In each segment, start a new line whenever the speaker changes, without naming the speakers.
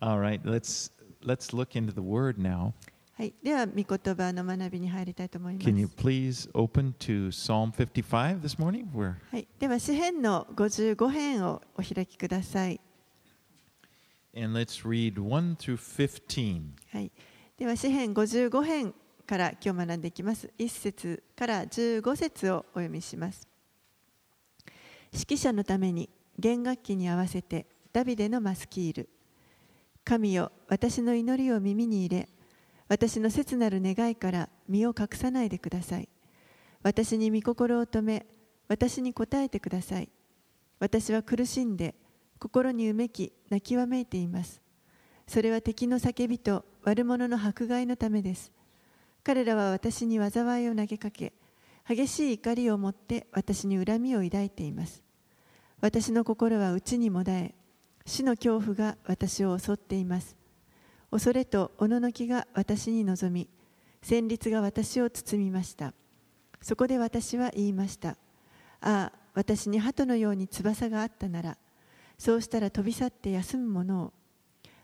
All right, let's let's look into the word now.
はい、では、御言葉の学びに入りたいと思います。
Can you please open to Psalm 55 this morning? We're
はい、では、詩編の55編をお開きください。
and let's read 1 through 15.
はい、では、詩編55編から今日学んでいきます。1節から15節をお読みします。指揮者のために弦楽器に合わせてダビデのマスキール。神よ、私の祈りを耳に入れ、私の切なる願いから身を隠さないでください。私に御心を止め、私に答えてください。私は苦しんで、心にうめき、泣きわめいています。それは敵の叫びと悪者の迫害のためです。彼らは私に災いを投げかけ、激しい怒りを持って私に恨みを抱いています。私の心は内にもだえ、死の恐怖が私を襲っています。恐れとおののきが私に臨み、戦慄が私を包みました。そこで私は言いました。ああ、私に鳩のように翼があったなら、そうしたら飛び去って休むものを。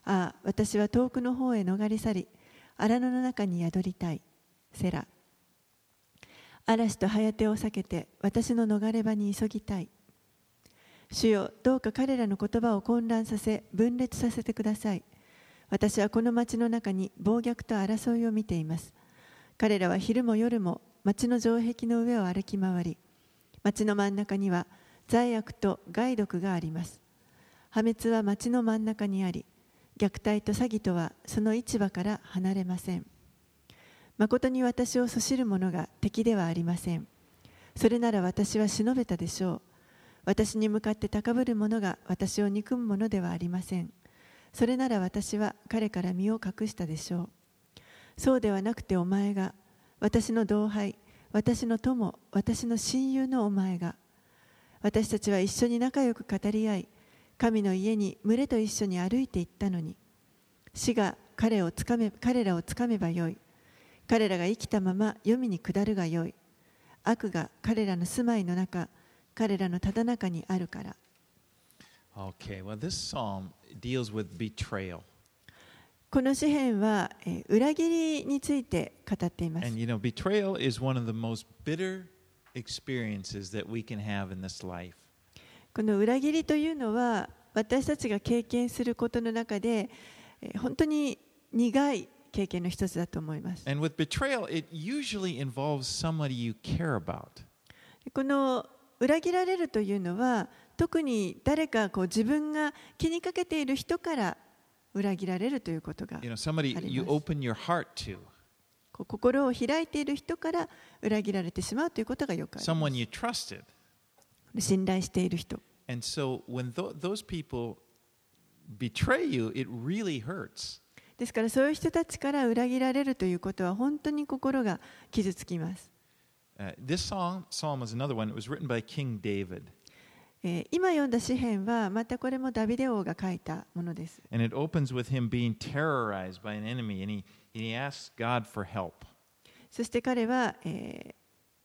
ああ、私は遠くの方へ逃れ去り、荒野の中に宿りたい。セラ。嵐と早手を避けて私の逃れ場に急ぎたい。主よ、どうか彼らの言葉を混乱させ、分裂させてください。私はこの町の中に暴虐と争いを見ています。彼らは昼も夜も町の城壁の上を歩き回り、町の真ん中には罪悪と害毒があります。破滅は町の真ん中にあり、虐待と詐欺とはその市場から離れません。誠に私をそしる者が敵ではありません。それなら私は忍べたでしょう。私に向かって高ぶる者が私を憎む者ではありません。それなら私は彼から身を隠したでしょう。そうではなくてお前が、私の同輩、私の友、私の親友のお前が、私たちは一緒に仲良く語り合い、神の家に群れと一緒に歩いていったのに、死が彼をつかめ彼らをつかめばよい。彼らが生きたまま黄泉に下るがよい。悪が彼らの住まいの中、彼らのただ中にあるから。
Okay, well, this psalm deals with betrayal.
この詩篇は、えー裏切りについて語っています
And。you know, betrayal is one of the most bitter experiences that we can have in this life.
この裏切りというのは私たちが経験することの中でえー本当に苦い経験の一つだと思います。
And with betrayal, it usually involves somebody you care about.
この裏切られるというのは特に誰かこう自分が気にかけている人から裏切られるということがあります。心を開いている人から裏切られてしまうということがよくありま.す。信頼している人。
And so when tho- those people betray you, it really hurts.
ですからそういう人たちから裏切られるということは本当に心が傷つきます、
Uh, this song, psalm is another one. It was written by King David,
えー今読んだ詩篇はまたこれもダビデ王が書いたものです
and it opens with him being terrorized by an enemy, and he, and he asks God for help.
そして彼は、えー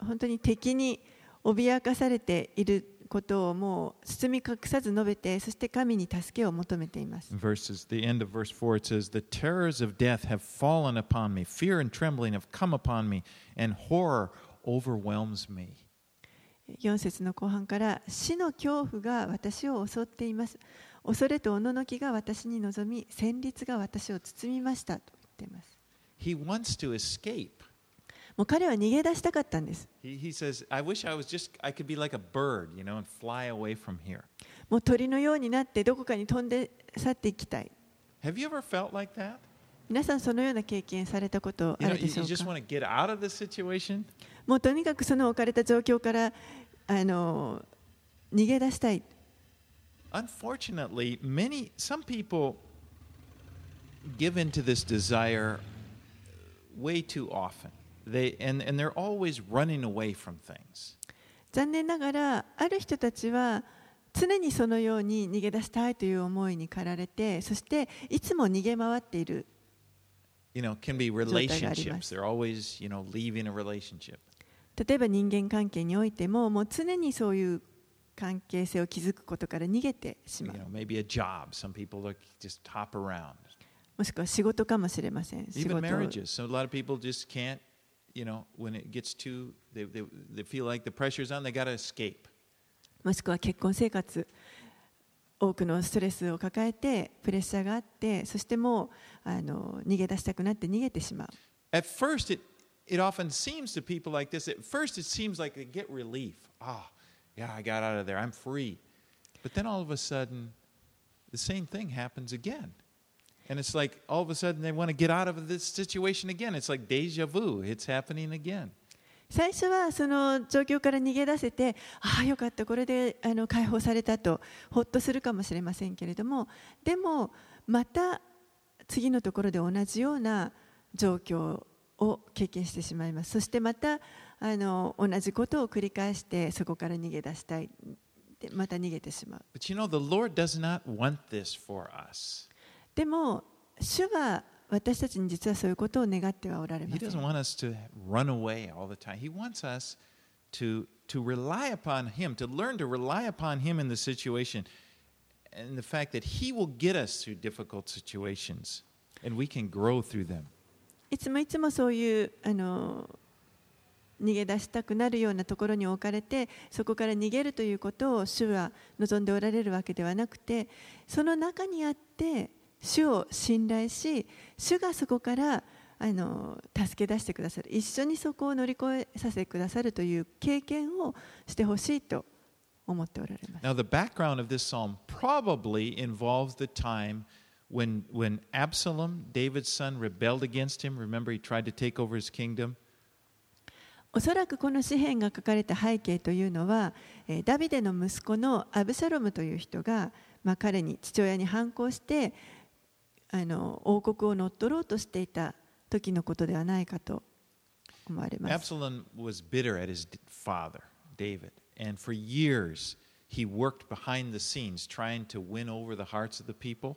本当に敵に脅かされていることをもう包み隠さず述べてそして神に助けを求めています
In verses, the end of verse 4, it says, The terrors of death have fallen upon me, fear and trembling have come upon me, and horror overwhelms me.
4節の後半から死の恐怖が私を襲っています恐れとおののきが私に臨み戦慄が私を包みましたと言っています
He wants to escape.
もう彼は逃げ出したかったんです
He, he says, I wish I was just, I could be like a bird, you know, and fly away from here.
もう鳥のようになってどこかに飛んで去っていきたい
Have you ever felt like that?
皆さんそのような経験されたこと
You
あ
know,
る
you,
でしょ
you
う
just
か
want to get out of this situation?
もうとにかくその置かれた状況からあの逃げ出したい
Unfortunately, many, some people give into this desire way too often. They, and, and they're always running away from things.
残念ながらある人たちは常にそのように逃げ出したいという思いに駆られてそしていつも逃げ回っている
You know, can be
状態があります。
relationships. They're always, you know, leaving a relationship.
例えば人間関係においても、もう常にそういう関係性を築くことから逃げてしまう。
You know, Some people just hop around.
もしくは仕事かもしれません。仕事もしくは結婚生活。多くのストレスを抱えて、プレッシャーがあって、そしてもうあの逃げ出したくなって逃げてしまう。
At first it it often seems to people like this, at first it seems like they get relief. Ah, yeah, I got out of there. I'm free. But then all of a sudden, the same thing happens again. And it's like all of a sudden they want to get out of this situation again. It's like deja vu. It's happening again.
最初はその状況から逃げ出せてああよかったこれであの解放されたとほっとするかもしれませんけれどもでもまた次のところで同じような状況 を経験してしまいますそしてまたあの同じことを繰り返してそこから逃げ出したいでまた逃げてしまう
But you know, the Lord does not want this for us.
でも主は私たちに実はそういうことを願ってはおられま
He
せ
doesn't
ん
want us to run away all the time. He wants us to, to rely upon Him, to learn to rely upon Him in the situation, and the fact that He will get us through difficult situations, and we can grow through them.
いつもいつもそういうあの逃げ出したくなるようなところに置かれてそこから逃げるということを主は望んでおられるわけではなくてその中にあって主を信頼し主がそこからあの助け出してくださる一緒にそこを乗り越えさせてくださるという経験をしてほしいと思っておられます。
Now, the background of this psalm probably involves the time when, when Absalom, David's son, rebelled against him. Remember, he tried to take over his kingdom.
おそらくこの詩篇が書かれた背景というのは、えーダビデの息子のアブシャロムという人が、まあ、彼に父親に反抗してあの王国を乗っ取ろうとしていた時のことではないかと思われます。
Absalom was bitter at his d- father, David, and for years he worked behind the scenes trying to win over the hearts of the people.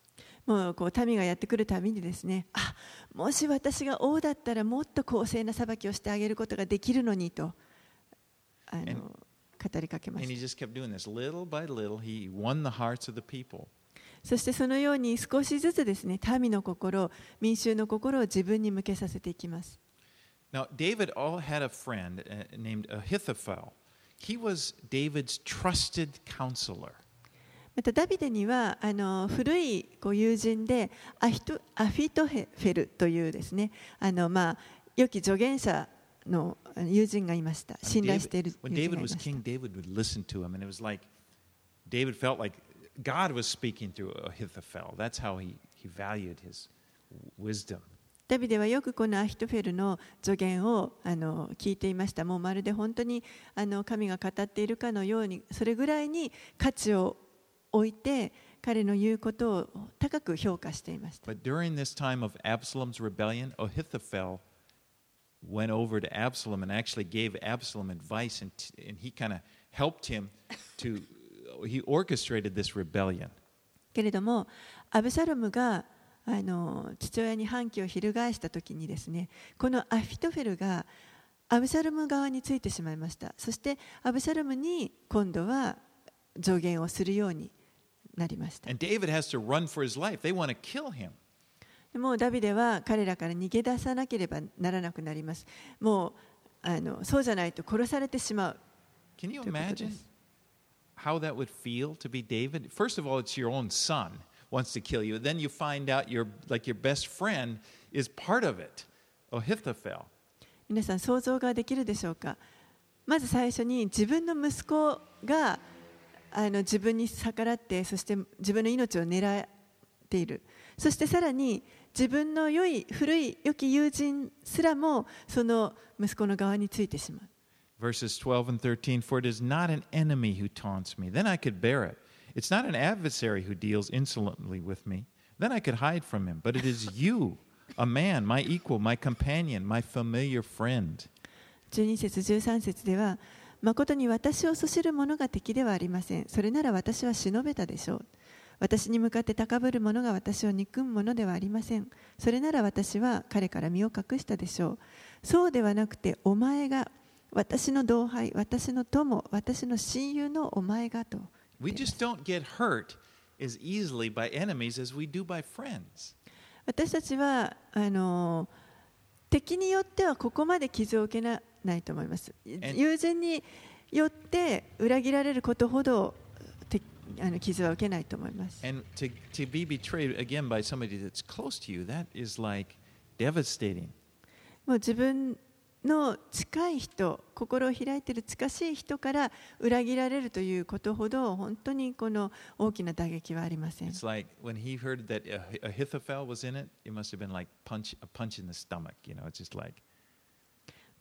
もうこう民がやってくるたびにですねあもし私が王だったらもっと公正な裁きをしてあげることができるのにとあの語りかけました.そしてそのように少しずつですね民の心民衆の心を自分に向けさせていきます
Now, David all had a friend uh, named Ahithophel. He was David's trusted counselor.
またダビデにはあの古いこう友人でアヒトアフィトヘフェルというですねあの、まあ、良き助言者の友人がいました信頼している友人がいました
king, David would listen to him, and it was like David felt like God was speaking through Ahithophel. That's how he, he valued his wisdom.
ダビデはよくこのアヒトフェルの助言をあの聞いていました。もうまるで本当にあの神が語っているかのように、それぐらいに価値を置いて、彼の言うことを高く評価していました。
But during this time of Absalom's rebellion, Ahithophel went over to Absalom and actually gave Absalom advice, and, and he kind of helped him to, he orchestrated this rebellion.
けれども、アブシャロムがあの父親に反旗を翻したときにですね、このアフィトフェルがアブシャロム側についてしまいました。そしてアブシャロムに今度は助言をするようになりました。
And David has to run for his life. They want to kill him.
でもうダビデは彼らから逃げ出さなければならなくなります。もうあのそうじゃないと殺されてしまう
Can you imagine
す。
how that would feel to be David? First of all, it's your own son wants to kill you. Then you find out your like your best friend is part of it. Ahithophel.
皆さん想像ができるでしょうかまず最初に自分の息子があの自分に逆らってそして自分の命を狙っているそしてさらに自分の良い古い良き友人すらもその息子の側についてしまう
Verses 12 and 13 For it is not an enemy who taunts me, then I could bear it. It's not an adversary who deals insolently with me, Then I could hide from him. But it is you, a man, my equal, my companion, my familiar friend.
12節13節では誠に私をそしる者が敵ではありません。それなら私は忍べたでしょう。私に向かって高ぶる者が私を憎む者ではありません。それなら私は彼から身を隠したでしょう。そうではなくてお前が私の同輩私の友私の親友のお前がと。
We just don't get hurt as easily by enemies as we do by friends.
私たちはあの敵によってはここまで傷を受けなないと思います。友人によって裏切られることほどあの傷は受けないと思います。
To, to、
もう自分の近い人、心を開いている近しい人から裏切られるということほど本当にこの大きな打撃はありません。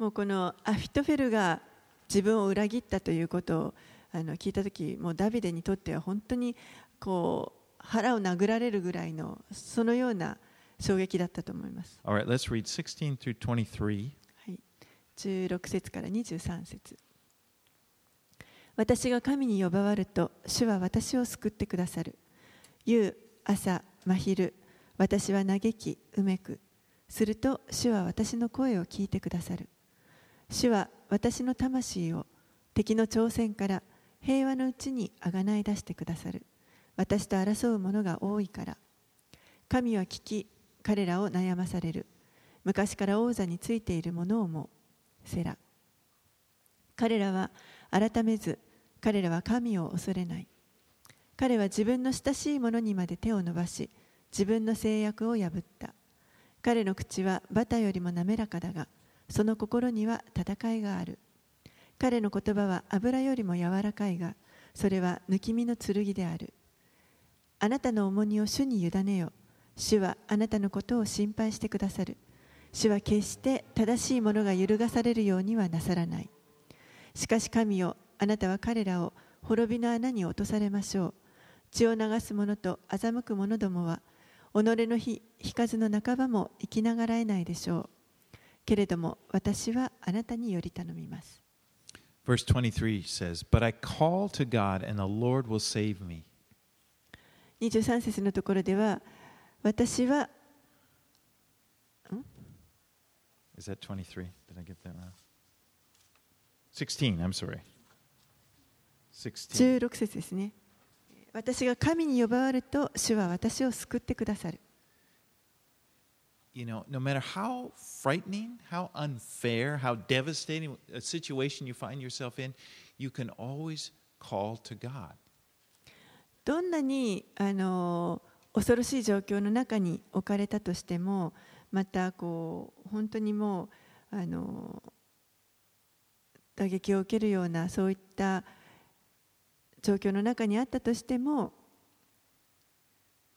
もうこのアフィトフェルが自分を裏切ったということをあの聞いたとき、もうダビデにとっては本当にこう腹を殴られるぐらいのそのような衝撃だったと思います。
all right, let's read 16 through 23.
はい、16節から23節。私が神に呼ばわると主は私を救ってくださる。夕朝真昼私は嘆きうめく。すると主は私の声を聞いてくださる主は私の魂を敵の挑戦から平和のうちにあがない出してくださる。私と争う者が多いから。神は聞き彼らを悩まされる。昔から王座についている者をもセラ彼らは改めず彼らは神を恐れない。彼は自分の親しい者にまで手を伸ばし自分の制約を破った。彼の口はバタよりも滑らかだがその心には戦いがある。彼の言葉は油よりも柔らかいがそれは抜き身の剣である。あなたの重荷を主に委ねよ。主はあなたのことを心配してくださる。主は決して正しいものが揺るがされるようにはなさらない。しかし神よあなたは彼らを滅びの穴に落とされましょう。血を流す者と欺く者どもは己の日日数の半ばも生きながらえないでしょう。けれども私はあなたにより頼みます
Verse 23 says, But I call to God, and the Lord will save me.
23節のところでは私は
Is that 23? Did I get that wrong? 16, I'm sorry. 16.
16節ですね私が神に呼ばわると主は私を救ってくださる
You know, no matter how frightening, how unfair, how devastating a situation you find yourself in, you can always call to God.
どんなにあの恐ろしい状況の中に置かれたとしてもまたこう本当にもうあの打撃を受けるようなそういった状況の中にあったとしても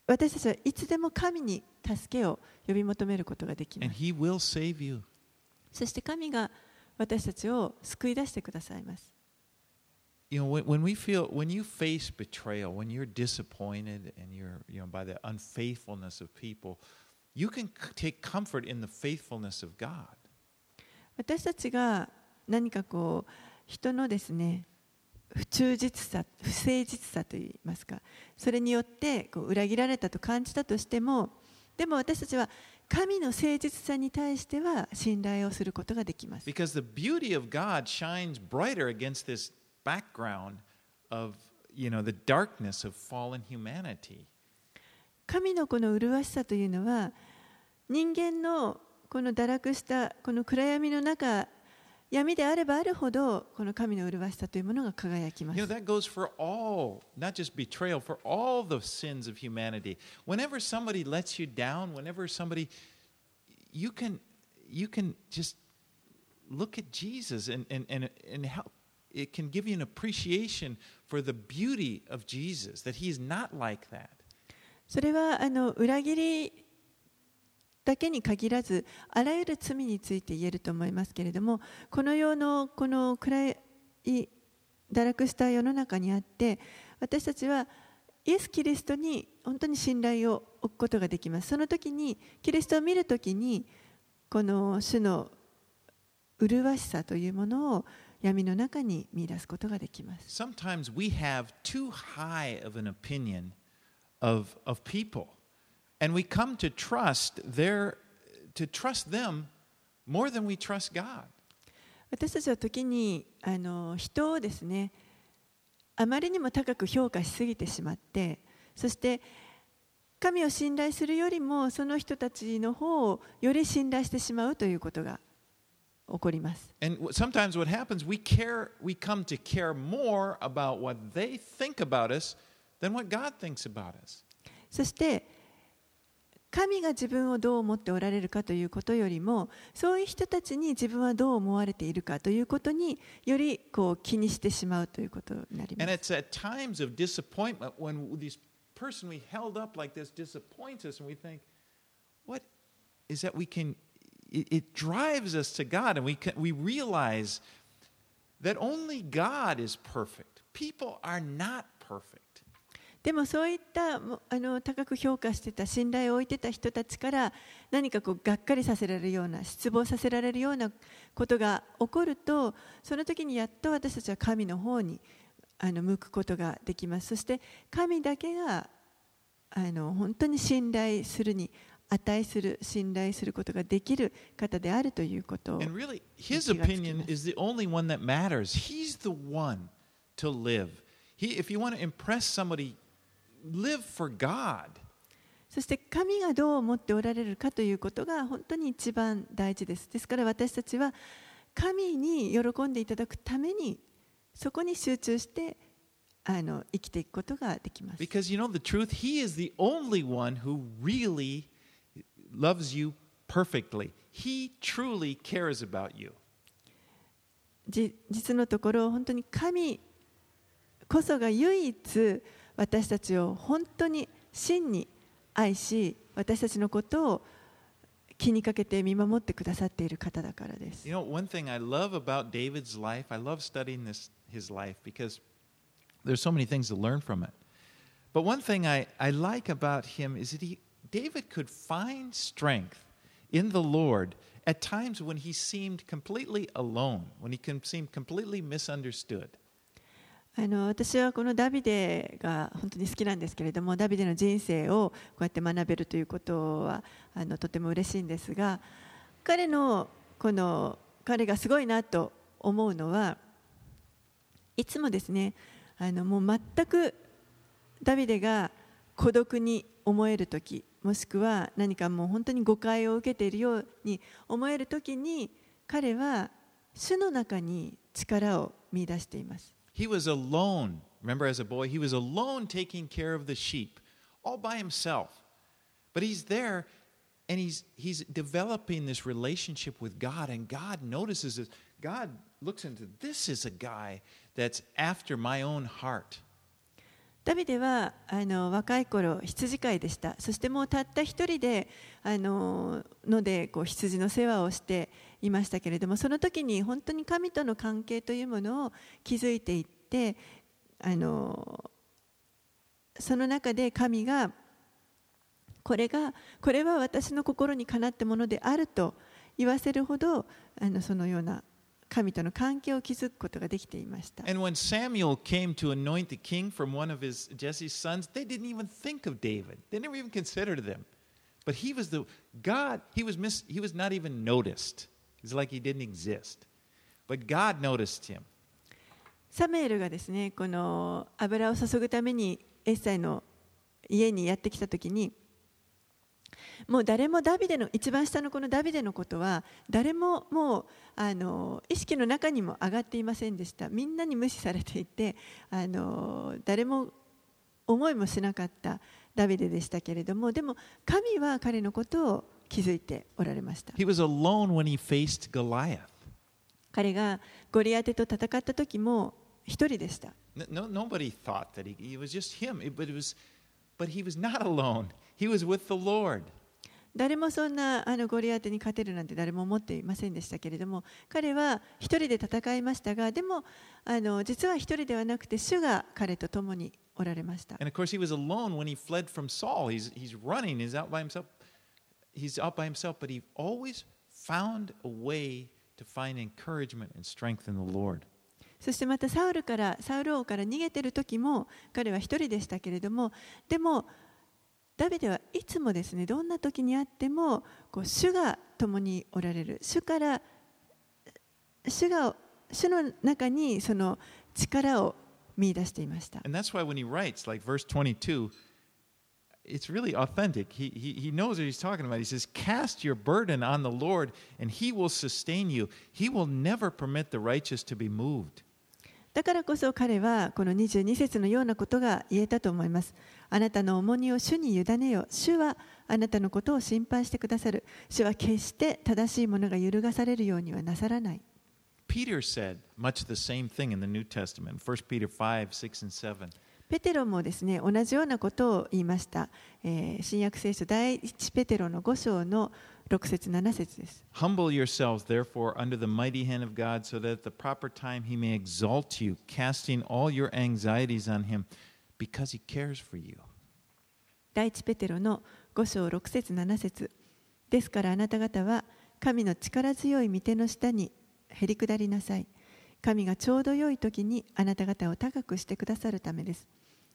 私たちはいつでも神に助けを呼び求めることができます.そして神が私たちを救い出してくださいます
You know, when, when we feel, when you face betrayal, when you're disappointed and you're, you know, by the unfaithfulness of people, you can take comfort in the faithfulness of God.
私たちが何かこう人のですね不忠実さ不誠実さといいますかそれによってこう裏切られたと感じたとしてもでも私たちは神の誠実さに対しては信頼をすることができます。神のこの麗しさというのは人間のこの堕落したこの暗闇の中闇であればあるほどこの神の麗しさというものが輝きま
You
す
know, that goes for all, not just betrayal, for all the sins of humanity. Whenever somebody lets you down, whenever somebody, you can, you can just look at Jesus and, and, and, and help. It can give you an appreciation for the beauty of Jesus, that he's not like that.
それはあの裏切りだけに限らずあらゆる罪について言えると思いますけれどもこの世のこの暗い堕落した世の中にあって私たちはイエス・キリストに本当に信頼を置くことができます。その時に、キリストを見るときに、この主の麗しさというものを闇の中に見出すことができます。
Sometimes we have too high of an opinion of, of people, And we come to trust their to trust them more than we trust God.
私たちは時にあの人をですねあまりにも高く評価しすぎてしまってそして神を信頼するよりもその人たちの方をより信頼してしまうということが起こります。そして神が自分をどう思っておられるかということよりもそういう人たちに自分はどう思われているかということによりこう気にしてしまうということになりま
And
す。
it's a times of disappointment when this person we held up like this disappoints us and we think, what is that we can, it, it drives us to God and we, can, we realize that only God is perfect. People are not perfect.
でもそういったあの高く評価してた信頼を置いてた人たちから何かこうがっかりさせられるような失望させられるようなことが起こるとその時にやっと私たちは神の方にあの向くことができますそして神だけがあの本当に信頼するに値する信頼することができる方であるということを
And really, his opinion。is the only one that matters. He's the one to live. He, if you want to impress somebody, live for God.
そして神がどう思っておられるかということが本当に一番大事です。ですから私たちは神に喜んでいただくためにそこに集中してあの生きていくことができます。
Because you know the truth, He is the only one who really loves you perfectly. He truly cares about you.
じ実のところ本当に神こそが唯一私たちを本当に真に愛し私たちのことを気にかけて見守ってくださっている方だからです。
You know, one thing I love about David's life, I love studying this his life because there's so many things to learn from it. But one thing I, I like about him is that he David could find strength in the Lord at times when he seemed completely alone, when he can seem completely misunderstood.
あの私はこのダビデが本当に好きなんですけれどもダビデの人生をこうやって学べるということはあのとても嬉しいんですが彼のこの彼がすごいなと思うのはいつもですねあのもう全くダビデが孤独に思える時もしくは何かもう本当に誤解を受けているように思える時に彼は主の中に力を見出しています。
He was alone. Remember, as a boy, he was alone taking care of the sheep, all by himself. But he's there and he's, he's developing this relationship with God, and God notices this. God looks into this is a guy that's after my own heart.
ダビデはあの若い頃羊飼いでしたそしてもうたった一人であののでこう羊の世話をして いましたけれどもその時に本当に神との関係というものを築いていってあのその中で神がこれがこれは私の心にかなったものであると言わせるほどあのそのような神との関係を築くことができていました。
And when Samuel came to anoint the king from one of his Jesse's sons, they didn't even think of David. They never even considered him. But he was the God, he was miss, he was not even noticed. It's like he didn't exist. But God noticed him.
サムエルがですねこの油を注ぐためにエッサイの家にやってきた時にもう誰もダビデの一番下のこのダビデのことは誰ももうあの意識の中にも上がっていませんでしたみんなに無視されていてあの誰も思いもしなかったダビデでしたけれどもでも神は彼のことを気づいておられました
He was alone when he faced Goliath.
彼がゴリアテと戦った時も一人でした
No, nobody thought that he, it was just him. But, it was, but he was not alone. He was with the Lord.
誰もそんなあのゴリアテに勝てるなんて誰も思っていませんでしたけれども彼は一人で戦いましたがでもあの実は一人ではなくて主が彼と共におられました。
And of course, he was alone when he fled from Saul. He's, he's running, he's out by himself. He's out by himself, but he always found a way to find encouragement and strength in the Lord.
そしてまたサウルからサウル王から逃げてる時も彼は一人でしたけれどもでもダビデはいつもですねどんな時にあってもこう主が共におられる主から主が主の中にその力を見出していました。
And that's why when he writes, like verse 22, it's really authentic. He, he, he knows what he's talking about. He says, Cast your burden on the Lord, and he will sustain you. He will never permit the righteous to be moved.
だからこそ彼はこの22節のようなことが言えたと思います。あなたの重荷を主に委ねよ。主はあなたのことを心配してくださる。主は決して正しいものが揺るがされるようにはなさらない。
Peter said much the same thing in the New Testament, 1 Peter 5, 6, and 7.
ペテロもですね同じようなことを言いました。えー新約聖書第一ペテロの5章の6節7節です。
Humble yourselves, therefore, under the mighty hand of God, so that at the proper time he may exalt you, casting all your anxieties on him, because he cares for you.
第一ペテロの5章6節7節ですからあなた方は神の力強い御手の下にへり下りなさい神がちょうど良い時にあなた方を高くしてくださるためです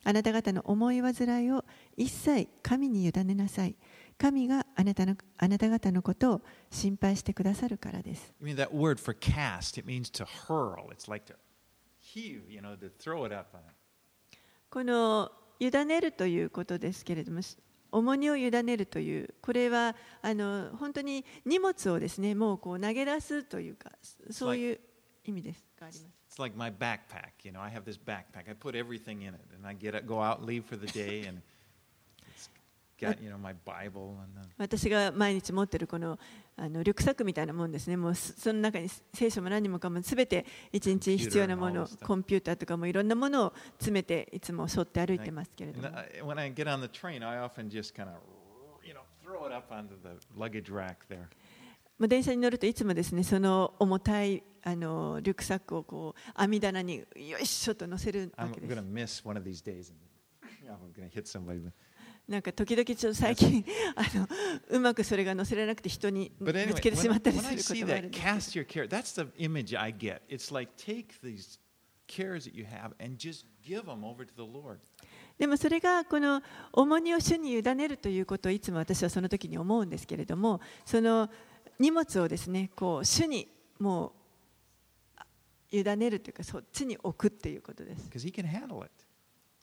あなた方の思い煩いを一切神に委ねなさい神があなたのあなた方のことを心配してくださるからです
I mean, that word for cast, it means to hurl. It's like to heave, you know, to throw it up on it.
この委ねるということですけれども重荷を委ねるというこれはあの本当に荷物をですねもうこう投げ出すというかそういう意味ですがあります
It's like my backpack. You know, I have this backpack. I put everything in it, and I get it, go out, leave for the day, and it's got you know my Bible and then
私が毎日持っているこのあのリュックサックみたいなもんですねもうそその中に聖書も何もかもすべて一日必要なものコンピューターとかもいろんなものを詰めていつも背負って歩いてますけれども
when I get on the train, I often just kind of you know throw it up onto the luggage rack there.
まあ、電車に乗るといつもですねその重たいあのリュックサックをこう網棚によいしょと乗せるわけで。なんか時々ちょっと最近あのうまくそれが乗せられなくて人に見つけてしまったりするんです。
も、けてしも
で。もそれがこの重荷を主に委ねるということをいつも私はその時に思うんですけれども、その。荷物をですねこう主にもうあ委ねるというかそっちに置くっていうことです.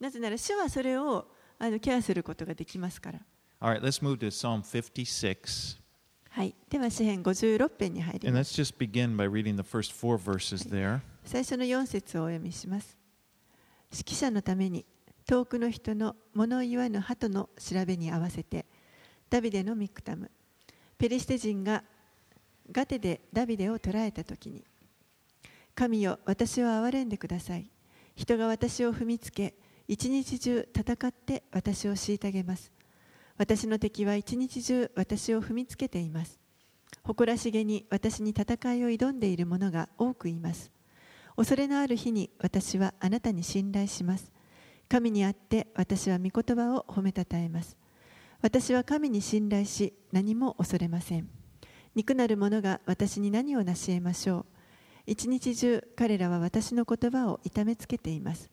なぜなら主はそれをあのケアすることができますから。
Right, let's move to Psalm 56.
はい。では詩編56編に入ります。
Verses there.
最初の4節をお読みします。指揮者のために遠くの人の物言わぬ鳩の調べに合わせてダビデのミクタムペリシテ人がガテでダビデを捕らえた時に神よ私を憐れんでください。人が私を踏みつけ一日中戦って私を虐げます。私の敵は一日中私を踏みつけています。誇らしげに私に戦いを挑んでいる者が多くいます。恐れのある日に私はあなたに信頼します。神にあって私は御言葉を褒めたたえます。私は神に信頼し何も恐れません。肉なる者が私に何を成し得ましょう。一日中彼らは私の言葉を痛めつけています。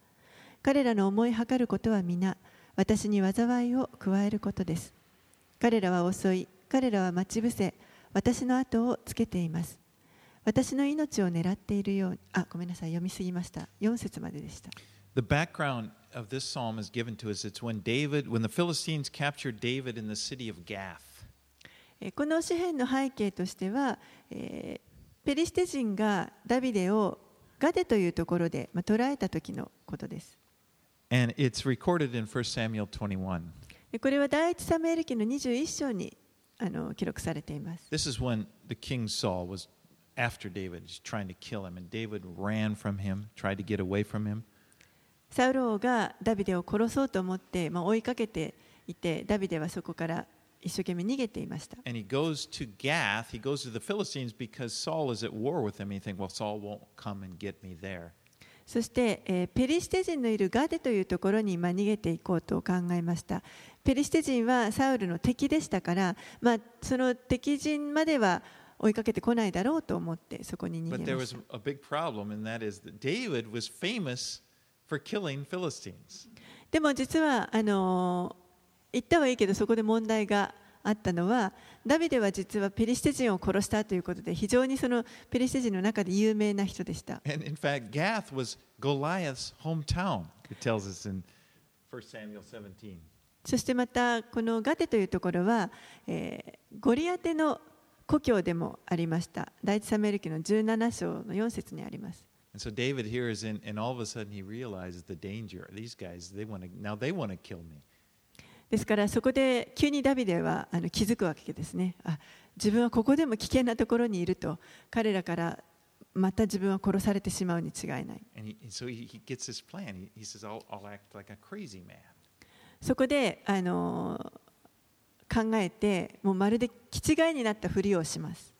彼らの思いはかることは皆私に災いを加えることです。彼らは遅い。彼らは待ち伏せ。私の後をつけています。私の命を狙っているように。あごめんなさい。読みすぎました。4節まででした。
The background of this psalm is given to us. It's when David, when the Philistines captured David in the city of Gath.
この詩篇の背景としては、え、ペリシテ人がダビデをガデというところで、まあ、捉えた時のことです。これは第一サムエル記の21章にあの記録されています。
This is when the king Saul was after twenty one David ran from him, tried to get away
サウロがダビデを殺そうと思って、まあ、追いかけていて、ダビデはそこから。一生懸命逃げていました。
And he goes to Gath. He goes to the Philistines because Saul is at war with him. You think, well, Saul won't come and get me there.
そして、えーペリシテ人のいるガデというところに、まあ、逃げていこうと考えましたペリシテ人はサウルの敵でしたから、まあ、その敵陣までは追いかけてこないだろうと思ってそこに逃
But
げ
there
ま
was
した
a big problem, and that is that David was famous for killing Philistines.
でも実はあの言ったはいいけどそこで問題があったのはダビデは実はペリシテ人を殺したということで非常にそのペリシテ人の中で有名な人でした。そしてまたこのガテというところは、えー、ゴリアテの故郷でもありました。第一サメル記の17章の4節にあります。ですからそこで急にダビデはあの気づくわけですね。あ自分はここでも危険なところにいると。彼らからまた自分は殺されてしまうに違いない.そこであの考えてもうまるで気違いになったふりをします。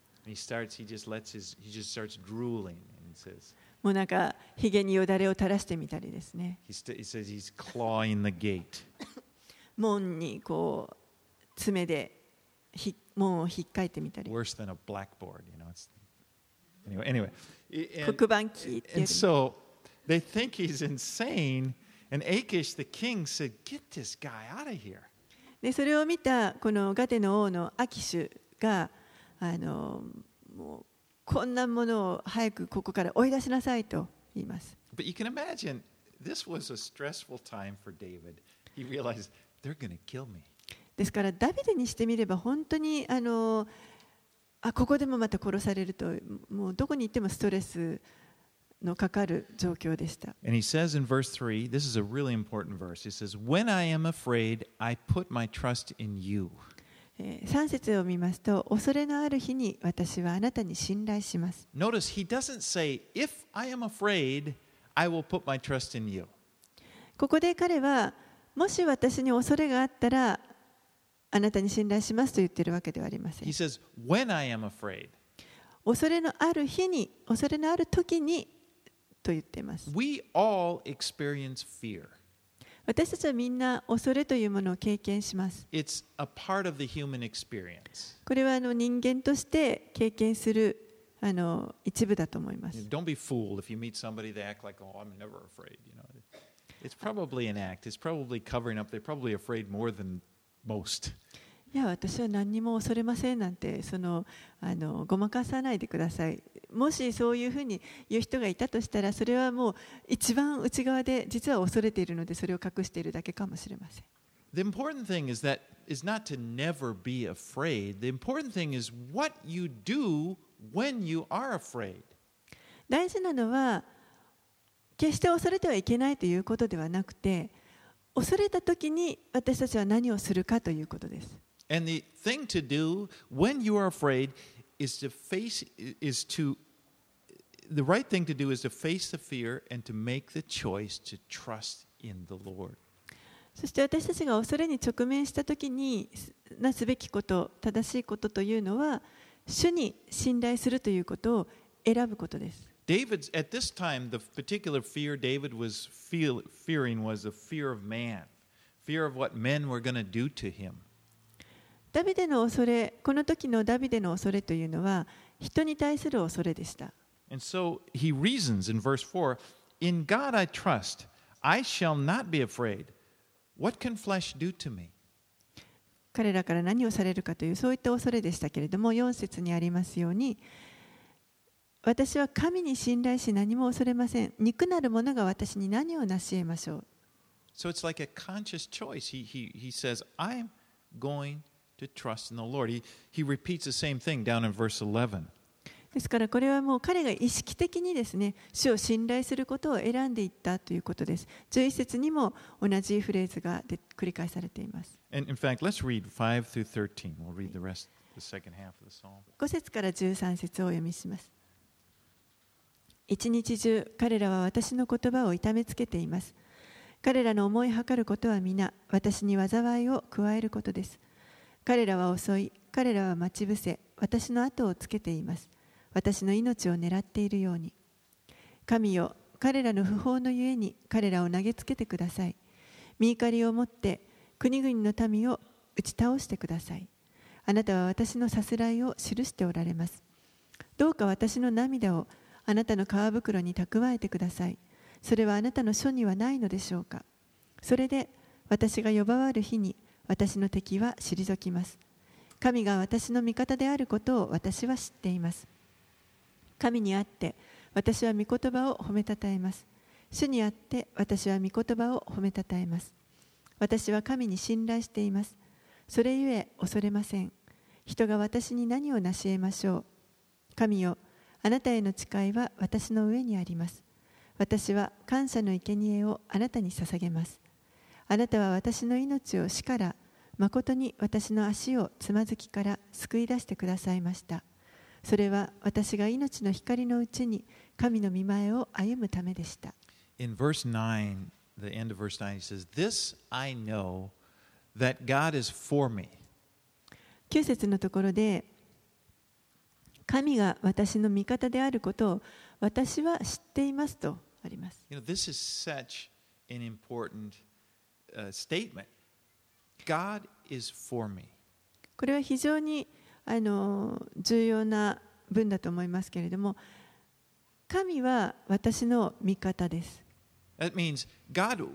もうなんかひげによだれを垂らしてみたりですね門にこう爪でひ門をひっかいてみたり
Worse than a blackboard, you know. It's, anyway, anyway. And,
黒板機っていう
and so they think he's insane. And Achish, the king, said, Get this guy out of here.
でそれを見たこのガテの王のアキシュがあのもうこんなものを早くここから追い出しなさいと言います。
But you can imagine this was a stressful time for David. He realized they're going to kill me.
ですからダビデにしてみれば本当にあのあここでもまた殺されるともうどこに行ってもストレスのかかる状況でした。
And he says in verse 3, this is a really important verse. He says, When I am afraid, I put my trust in you.
えー3節を見ますと恐れのある日に私はあなたに信頼します。
Notice he doesn't say, If I am afraid, I will put my trust in you.
ここで彼はもし私に恐れがあったらあなたに信頼しますと言っているわけではありません
He。says, When I am afraid.
恐れのある日に恐れのある時にと言っています
We all experience fear.
私たちはみんな恐れというものを経験します
It's a part of the human experience.
これはあの人間として経験するあの一部だと思います
Don't be fooled if you meet somebody they act like, oh, I'm never afraid. It's probably an act. It's probably covering up. They're probably afraid more than most.
いや私は何にも恐れませんなんてそのあのごまかさないでくださいもしそういうふうに言う人がいたとしたらそれはもう一番内側で実は恐れているのでそれを隠しているだけかもしれません
The important thing is that is not to never be afraid. The important thing is what you do when you are afraid.
大事なのは決して恐れてはいけないということではなくて恐れた時に私たちは何をするかということです
And the thing to do when you are afraid is to face is to the right thing to do is to face the fear and to make the choice to trust in the Lord.
そして私たちが恐れに直面した時になすべきこと正しいことというのは主に信頼するということを選ぶことです
David's at this time the particular fear David was feel, fearing was the fear of man, fear of what men were going to do to him.
ダビデの恐れこの時のダビデの恐れというのは人に対する恐れでした
And so he reasons in verse 4 In God I trust, I shall not be afraid. What can flesh do to me?
彼らから何をされるかというそういった恐れでしたけれども4節にありますように 私は神に信頼し何も恐れません。憎なるものが私に何をなし得ましょう。
So it's like a conscious choice. He,
ですからこれはもう彼が意識的にですね、主を信頼することを選んでいったということです。11節にも同じフレーズがで繰り返されています。5節から13節をお読みします。一日中彼らは私の言葉を痛めつけています彼らの思いはかることは皆私に災いを加えることです彼らは遅い彼らは待ち伏せ私の後をつけています私の命を狙っているように神よ彼らの不法のゆえに彼らを投げつけてください。見怒りを持って国々の民を打ち倒してください。あなたは私のさすらいを記しておられます。どうか私の涙をあなたの皮袋に蓄えてください。それはあなたの書にはないのでしょうか。それで私が呼ばわる日に私の敵は退きます。神が私の味方であることを私は知っています。神にあって私は御言葉を褒めたたえます。主にあって私は御言葉を褒めたたえます。私は神に信頼しています。それゆえ恐れません。人が私に何を成し得ましょう。神よ、あなたへの誓いは私の上にあります。私は感謝の生贄をあなたに捧げます。あなたは私の命を死から、誠に私の足をつまずきから救い出してくださいました。それは私が命の光のうちに神の御前を歩むためでした。
In verse 9, the end of verse 9, he says, This I know that God is for me.
9節のところで神が私の味方であることを私は知っていますとあります。
You know, this is such an important uh, statement. God is for me.
これは非常にあの重要な文だと思いますけれども神は私の味方です。
That means God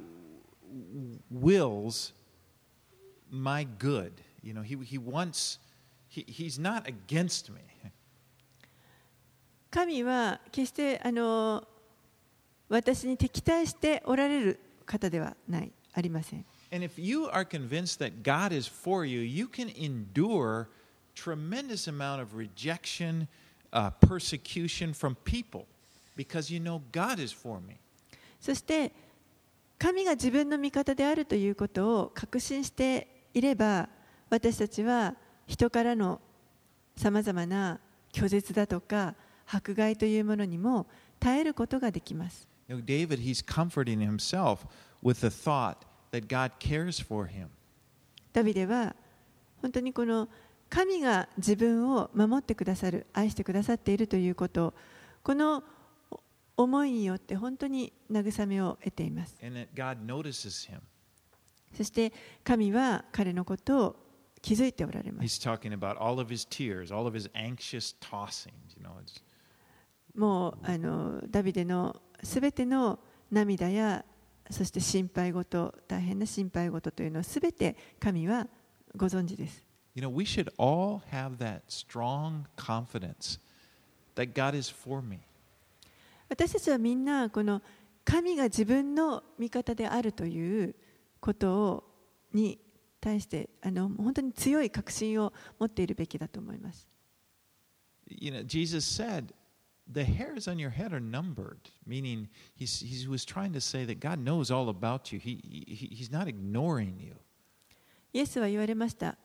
wills my good. You know, He, he wants, he, He's not against me.
神は決してあの私に敵対しておられる方ではない、ありません。
And if you are convinced that God is for you, you can endure tremendous amount of rejection, uh, persecution from people because you know God is for me.
そして神が自分の味方であるということを確信していれば私たちは人からのさまざまな拒絶だとか迫害というものにも耐えることができます。ダビデは自分本当にこの神が自分を守ってくださる、愛してくださっているということを、この思いによって本当に慰めを得ています。そして神は彼のことを気づいておられます。もうあのダビデのすべての涙やそして心配事大変な心配事というのをすべて神はご存知です
you know, we should all have that strong confidence that God is for me.
私たちはみんなこの神が自分の味方であるということをに対してあの本当に強い確信を持っているべきだと思います。
You know, Jesus said, the hairs on your head are numbered, meaning he's, he was trying to say that God knows all about you. He, he, he's not ignoring you.
イエスは言われました。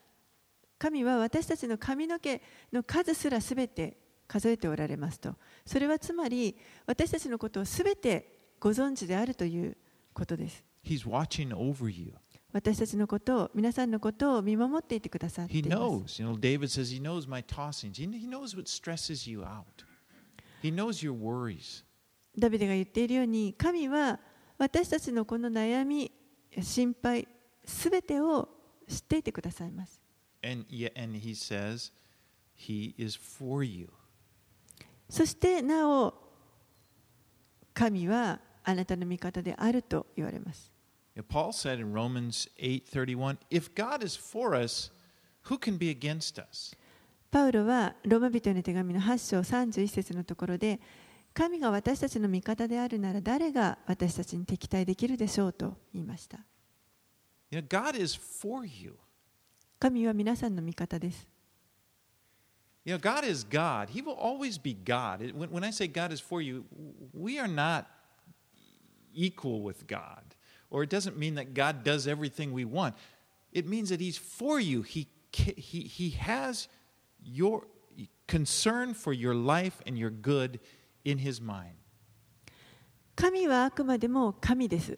神は私たちの髪の毛の数すらすべて数えておられますと。それはつまり私たちのことをすべてご存知であるということです。
He's watching over you.
私たちのことを、皆さんのことを見守っていてくださって
He
います。
knows. You know, David says he knows my tossings. He, he knows what stresses you out. He knows your worries.
ダビデが言っているように、神は私たちのこの悩み、心配、すべてを知っていてくださいます。そして、なお、神はあなたの味方であると言われます。
Paul said in Romans 8:31, If God is for us, who can be against us?
パウロはローマ人への手紙の8章31節のところで神が私たちの味方であるなら誰が私たちに敵対できるでしょうと言いました
You you.
神は皆さんの味方です
You know, God is God. He will always be God. When, when I say God is for you, we are not equal with God. Or it doesn't mean that God does everything we want. It means that He's for you. He, he, he has your concern for your life and your good in His mind.
神はあくまでも神です。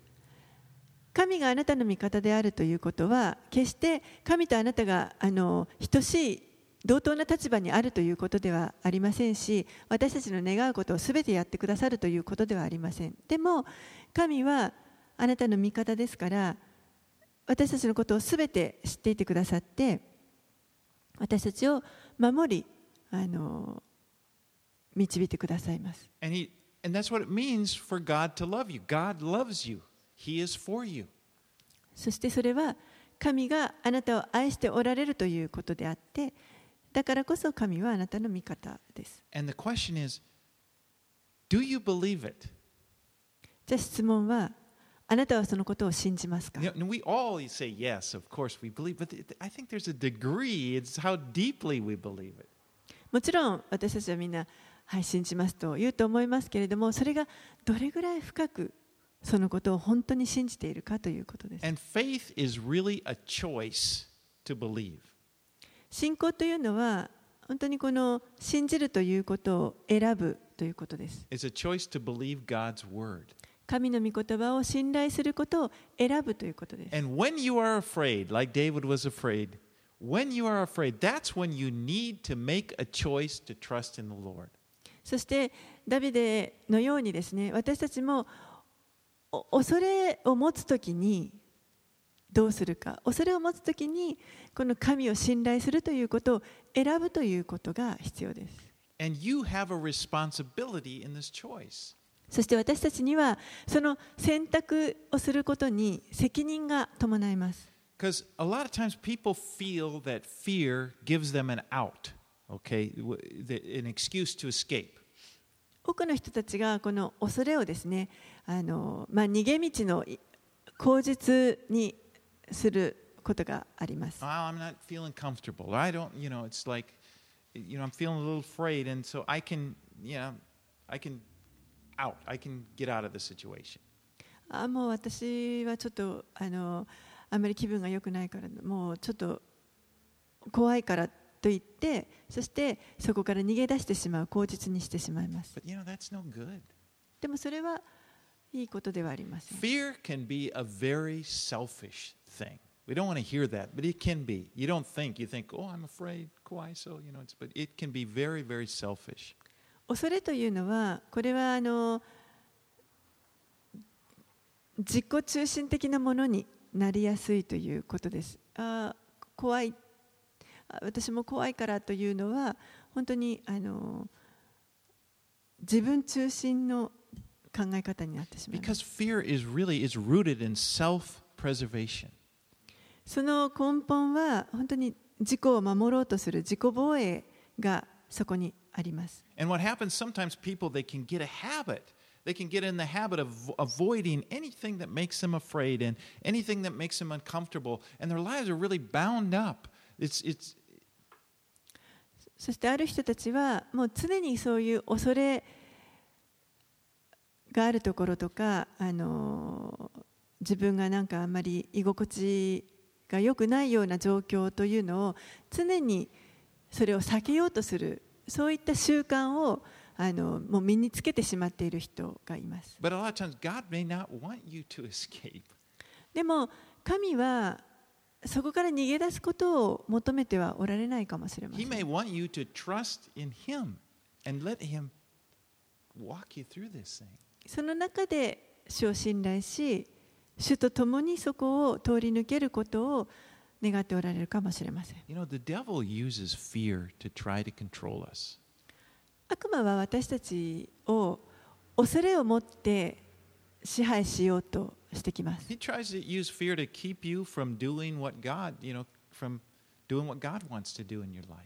神があなたの味方であるということは、決して神とあなたがあの等しい同等な立場にあるということではありませんし私たちの願うことをすべてやってくださるということではありませんでも神はあなたの味方ですから私たちのことをすべて知っていてくださって私たちを守りあの導いてくださいます。そしてそれは神があなたを愛しておられるということであって、だからこそ神はあなたの味方です。じゃ質問は、あなたはそのことを信じますか
we all say yes, of course we believe, but I think there's a degree, it's how deeply we believe it.
もちろん私たちはみんな、はい、信じますと言うと思いますけれどもそれがどれぐらい深くそのことを本当に信じているかということです。
And faith is really a choice to believe.
信仰というのは本当にこの信じるということを選ぶということです。
It's a choice to believe God's word.
神の御言葉を信頼することを選ぶということです。そして、ダビデのようにですね、私たちも恐れを持つときにどうするか、恐れを持つときにこの神を信頼するということを選ぶということが必要です。そして私たちにはその選択をすることに責任が伴います。多くの人たちがこの恐れをですね、あのまあ、逃げ道の口実にすることがあります。
Out. I can get out of the situation.
あもう私はちょっとあのあんまり気分が良くないからもうちょっと怖いからと言ってそしてそこから逃げ出してしまう口実にしてしまいます
But you know, that's no good.
でもそれはいいことではありません
Fear can be a very selfish thing. We don't want to hear that, but it can be. You don't think. You think, oh, I'm afraid, why so? You know, it's, but it can be very, very selfish.
恐れというのはこれはあの自己中心的なものになりやすいということです。あー怖い。あ私も怖いからというのは本当にあの自分中心の考え方になってしまいます。
Because fear is really is rooted in self-preservation.
その根本は本当に自己を守ろうとする自己防衛がそこにあります
And what happens sometimes people they can get a habit. They can get in the habit of avoiding anything that makes them afraid and anything that makes them uncomfortable and their lives are really bound up. It's it's
そしてある人たちはもう常にそういう恐れがあるところとか、あの自分がなんかあんまり居心地が良くないような状況というのを常にそれを避けようとするそういった習慣をあのもう身につけてしまっている人がいます。でも、神はそこから逃げ出すことを求めてはおられないかもしれません。その中で主を信頼し、主と共にそこを通り抜けることを願っておられるかもしれません。
You know, the devil uses fear to try to control us.
悪魔は私たちを恐れを持って支配しようとしてきます。
He tries to use fear to keep you from doing what God, you know, from doing what God wants to do in your life.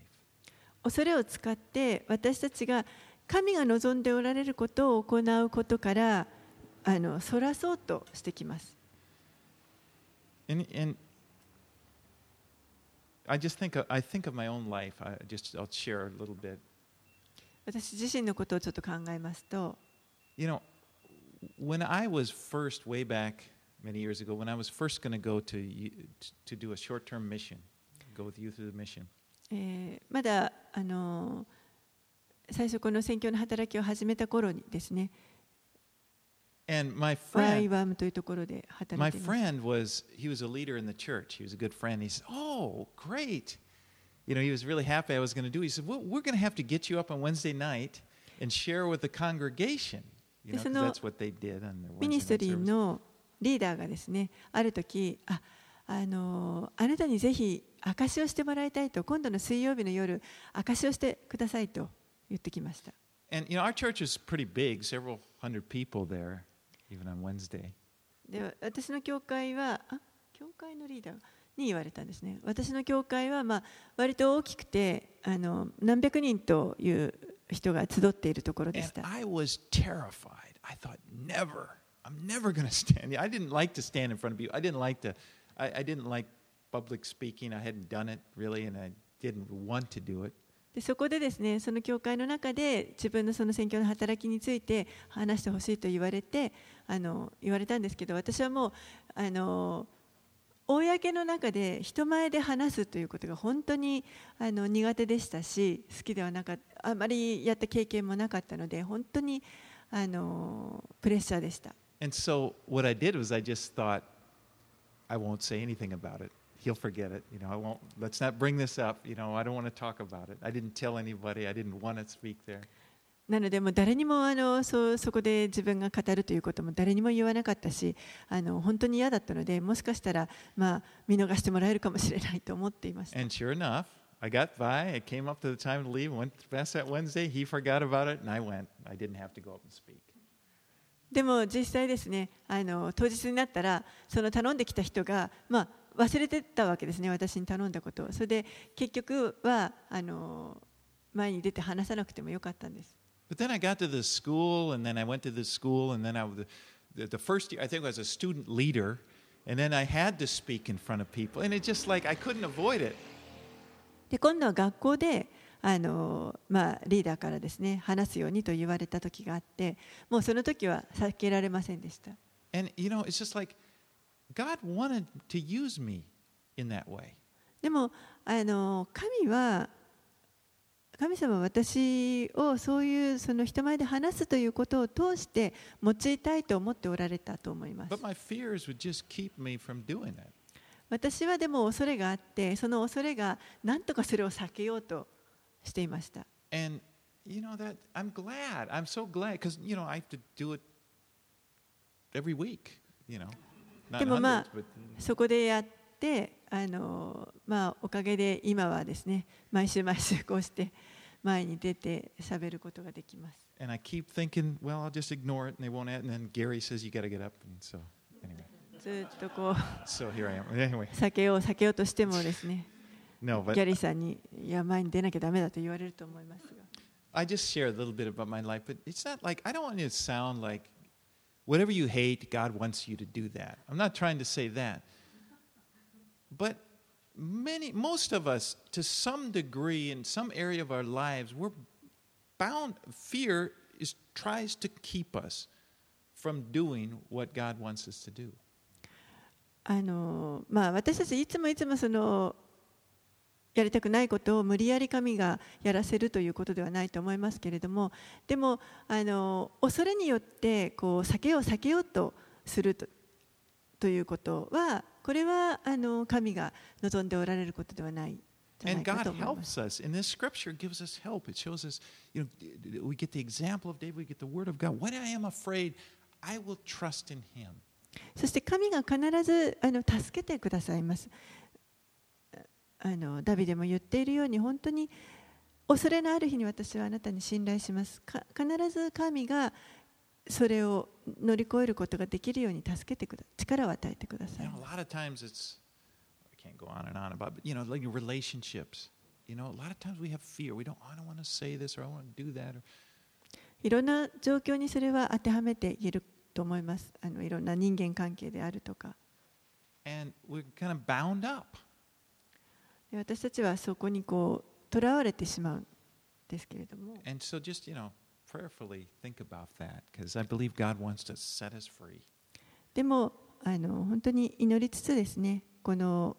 恐れを使って私たちが神が望んでおられることを行うことからあのそらそうとしてきます。
And, and I just think of, I think of my own life. I just I'll share a little bit.
私自身のことをちょっと考えますと、
You know, when I was first way back many years ago, when I was first going to go to y- to do a short-term mission, go with you through the mission.
えーまだあの最初この宣教の働きを始めた頃にですね、
And my
ワイ
friend,
ワームというところで働
my
いています。
friend was he was a leader in the church. He was a good friend. He said, "Oh, great! you know, he was really happy I was going to do. it. He said, well, "We're going to have to get you up on Wednesday night and share with the congregation." You know, 'cause
でその
that's what they did on their
ミニ
Wednesday
スト
night
リー
service.
のリーダーがですねある時ああのあなたにぜひ証しをしてもらいたいと今度の水曜日の夜証しをしてくださいと言ってきました
And you know, our church is pretty big, several hundred people there, Even on Wednesday.
で私の教会はあ教会のリーダーに言われたんですね私の教会はまあ割と大きくてあの何百人という人が集っているところでした
I was terrified. I thought, never, I'm never going to stand. I didn't like to stand in front of people. I didn't like to, I, I didn't like public speaking. I hadn't done it really, and I didn't want to do it.
でそこでですねその教会の中で自分のその宣教の働きについて話してほしいと言われてあの言われたんですけど私はもうあの公の中で人前で話すということが本当にあの苦手でしたし好きではなかったあまりやった経験もなかったので本当にあのプレッシャーでした。
And so what I did was I just thought, I won't say anything about it. He'll forget it. You know, I won't, let's not bring this up. You know, I don't want to talk about it. I didn't tell anybody. I didn't want to speak there.
なのでもう誰にもあのそそこで自分が語るということも誰にも言わなかったしあの本当に嫌だったのでもしかしたら、まあ、見逃してもらえるかもしれないと思っていました
And sure enough, I got by. It came up to the time to leave. Went past that Wednesday. He forgot about it, and I went. I didn't have to go up and speak.
でも実際ですねあの当日になったらその頼んできた人が、まあ、忘れてたわけですね私に頼んだことをそれで結局はあの前に出て話さなくてもよかったんです
But then I got to the school, and then I went to the school, and then I the, the first year. I think I was a student leader, and then I had to speak in front of people, and it just like I couldn't avoid it.
で今度は学校であの、まあ、リーダーからですね話すようにと言われた時があってもうその時は避けられませんでした
And you know, it's just like God wanted to use me in that way.
でもあの神は神様は私をそういうその人前で話すということを通して用いたいと思っておられたと思います
But my fears would just keep me from doing that.
私はでも恐れがあってその恐れが何とかそれを避けようとしていました
And you know that I'm glad. I'm so glad because you know I have to do it every week. You know,
でもまあそこでやってあの、まあ、おかげで今はですね毎週毎週こうして前に出て喋ることができます
and I keep thinking, well, I'll just ignore it, and they won't. Add, and then Gary says you got to get up, and so anyway,
ずっとこう
so here I am. Anyway,
避けよう避けようとしてもですね
no,
ギ
but
ャリーさんにいや前に出なきゃダメだと言われると思いますが
I just share a little bit about my life, but it's not like I don't want to sound like whatever you hate, God wants you to do that. I'm not trying to say that. But many most of us to some degree in some area of our lives, we're bound fear is tries to keep us from doing what God wants us to do.
あのまあ、私たちいつもいつもその やりたくないことを無理やり神がやらせるということではないと思いますけれどもでもあの恐れによってこう避けよう避けようとするとということはこれはあの神が望んでおられることではないじゃな
And God
と思います
helps us. And this scripture gives us help. It shows us, you know, we get the example of David, we get the word of God. When I am afraid, I will trust in him.
そして神が必ずあの助けてくださいます。あのダビデも言っているように本当に恐れのある日に私はあなたに信頼します。か必ず神がそれを乗り越えることができるように助けてくだ力を与えてくださ
You
い
know, a。lot of times it's, I can't go on and on about, but you know, like relationships. You know, a lot of times we have fear. We don't, I don't want to say this or I want to do that. Or,
いろんな状況にそれは当てはめて言えると思います。あのいろんな人間関係であるとか。
and we're kind of bound up.
で私たちはそこにこう囚われてしまうんですけれども。
And so just, you know, prayerfully think about that because I believe God wants to set us free.
でもあの本当に祈りつつですねこの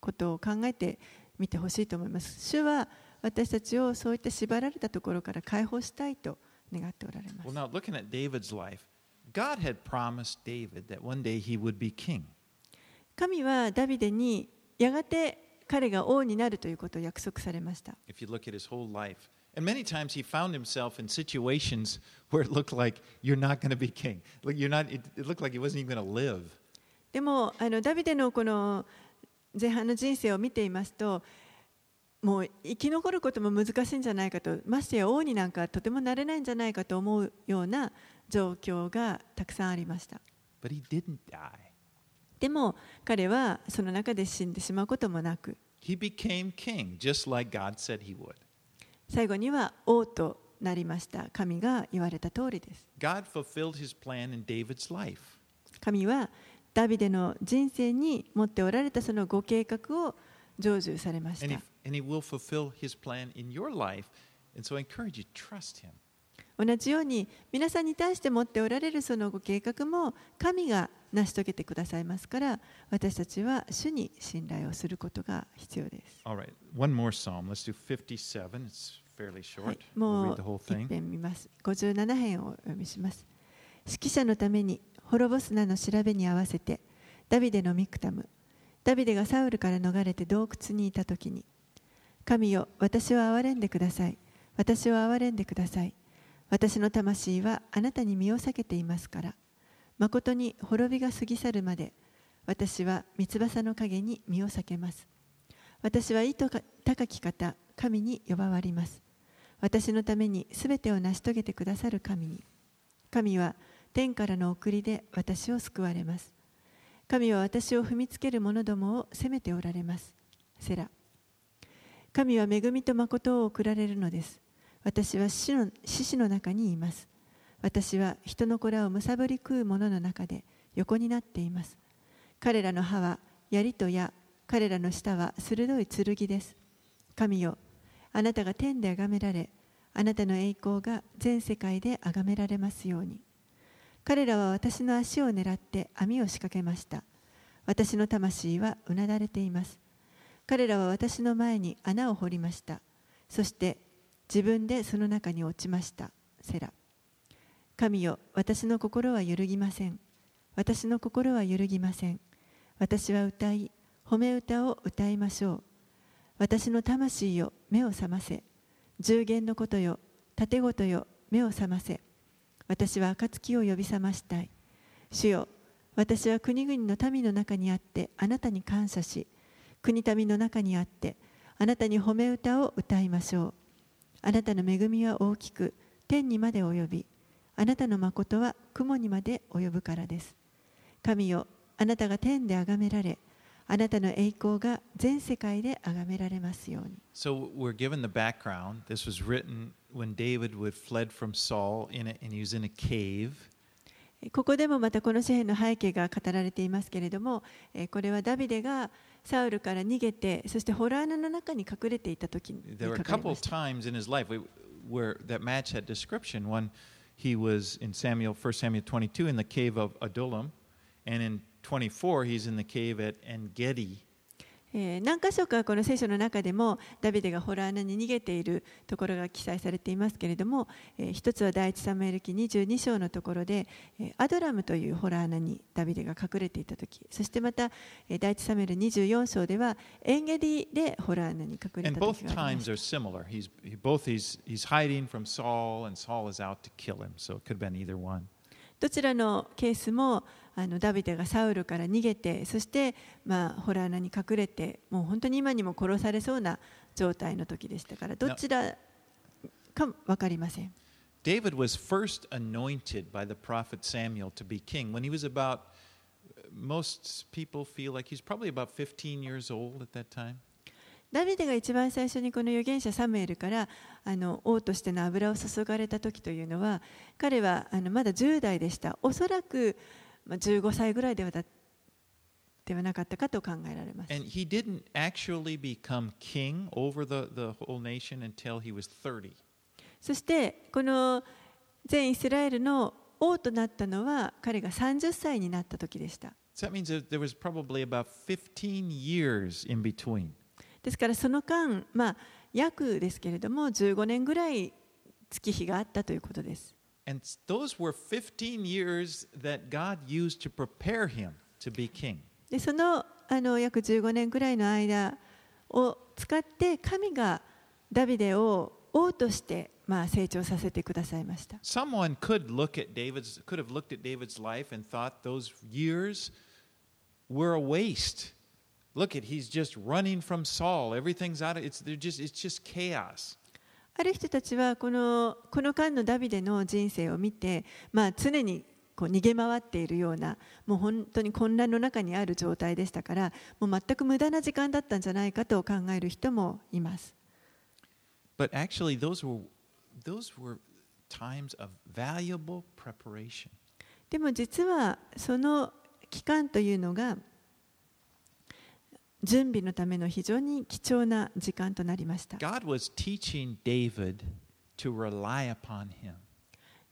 ことを考えてみてほしいと思います主は私たちをそういった縛られたところから解放したいと願っておられま
Well,
す
now looking at David's life, God had promised David that one day he would be king.
神はダビデにやがて彼が王になるということを約束されました。
If you look at his whole life. And many times he found himself in situations where it looked like you're not going to be king. You're not, it, it looked like he wasn't even going to live.
でもあのダビデのこの前半の人生を見ていますともう生き残ることも難しいんじゃないかとましてや王になんかとてもなれないんじゃないかと思うような状況がたくさんありました
But he didn't die.
でも彼はその中で死んでしまうこともなく。最後には王となりました。神が言われた通りです。神はダビデの人生に持っておられたそのご計画を成就されました。同じように皆さんに対して持っておられるそのご計画も神が成し遂げてくださいますから私たちは主に信頼をすることが必要です。
Right, one more psalm. Let's do 57. It's fairly
は
short.
い、
We'll
もう一.遍見ます。57編をお読みします。指揮者のために滅ぼす名の調べに合わせてダビデのミクタムダビデがサウルから逃れて洞窟にいた時に神よ私を憐れんでください私を憐れんでください私の魂はあなたに身を避けていますから誠に滅びが過ぎ去るまで私は三翼の陰に身を避けます。私は意図高き方神に呼ばわります。私のためにすべてを成し遂げてくださる神に。神は天からの送りで私を救われます。神は私を踏みつける者どもを責めておられます。セラ。神は恵みと誠を送られるのです。私は死の死死の中にいます。私は人の子らをむさぼり食う者の中で横になっています。彼らの歯は槍と矢彼らの舌は鋭い剣です。神よあなたが天で崇められあなたの栄光が全世界で崇められますように。彼らは私の足を狙って網を仕掛けました。私の魂はうなだれています。彼らは私の前に穴を掘りました。そして自分でその中に落ちました。セラ。神よ私の心は揺るぎません。私の心は揺るぎません。私は歌い褒め歌を歌いましょう。私の魂よ目を覚ませ。十弦のことよ盾ごとよ目を覚ませ。私は暁を呼び覚ましたい。主よ私は国々の民の中にあってあなたに感謝し国民の中にあってあなたに褒め歌を歌いましょう。あなたの恵みは大きく天にまで及びあなたの誠は雲にまで及ぶからです神よあなたが天で崇められあなたの栄光が全世界で崇められますように
So we're given the background. This was written when David would fled from Saul in a, and he was in a cave.
ここでもまたこの詩篇の背景が語られていますけれども、えーこれはダビデがサウルから逃げて、そしてホラー穴の中に隠れていた時に
There were
書
a
かれ
couple
ま
of
した。
times in his life where that match had description. One, he was in Samuel, 1 Samuel 22 in the cave of Adullam, and in 24 he's in the cave at En Gedi.
えー何箇所かこの聖書の中でもダビデがホラー穴に逃げているところが記載されていますけれども、えー一つは第一サムエル記22章のところで、えーアドラムというホラー穴にダビデが隠れていた時そしてまた、えー第一サムエル24章ではエンゲディでホラー穴に隠れた時がありまた
are similar. He's he, both he's he's hiding from Saul, and Saul is out to kill him. So it could have been either one.
どちらのケースもあのダビデがサウルから逃げてそして、まあ、ホラー穴に隠れてもう本当に今にも殺されそうな状態の時でしたからどちらか分かりません。
David was first anointed by the prophet Samuel to be king when he was about, most people feel like he's probably about 15 years old at that time.
ダビデが一番最初にこの預言者サムエルからあの王としての油を注がれた時というのは彼はあのまだ10代でしたおそらくまあ15歳ぐらいでは,ではなかったかと考えられます。
The, the
そして、この全イスラエルの王となったのは彼が30歳になった時でした。ですから、その間、まあ、約ですけれども、15年ぐらい月日があったということです。
And s- those were 15 years that God used to prepare him to be king.
でそのあの約15年ぐらいの間 を使って神がダビデを王としてまあ成長させてくださいました。
Someone could look at David's could have looked at David's life and thought those years were a waste. Look at he's just running from Saul. Everything's out of it's they're just it's just chaos.
ある人たちはこのこの間のダビデの人生を見て、まあ、常にこう逃げ回っているようなもう本当に混乱の中にある状態でしたからもう全く無駄な時間だったんじゃないかと考える人もいます。
But actually those were those were times of valuable preparation.
でも実はその期間というのが準備のための非常に貴重な時間となりました。
God was teaching David to rely upon him.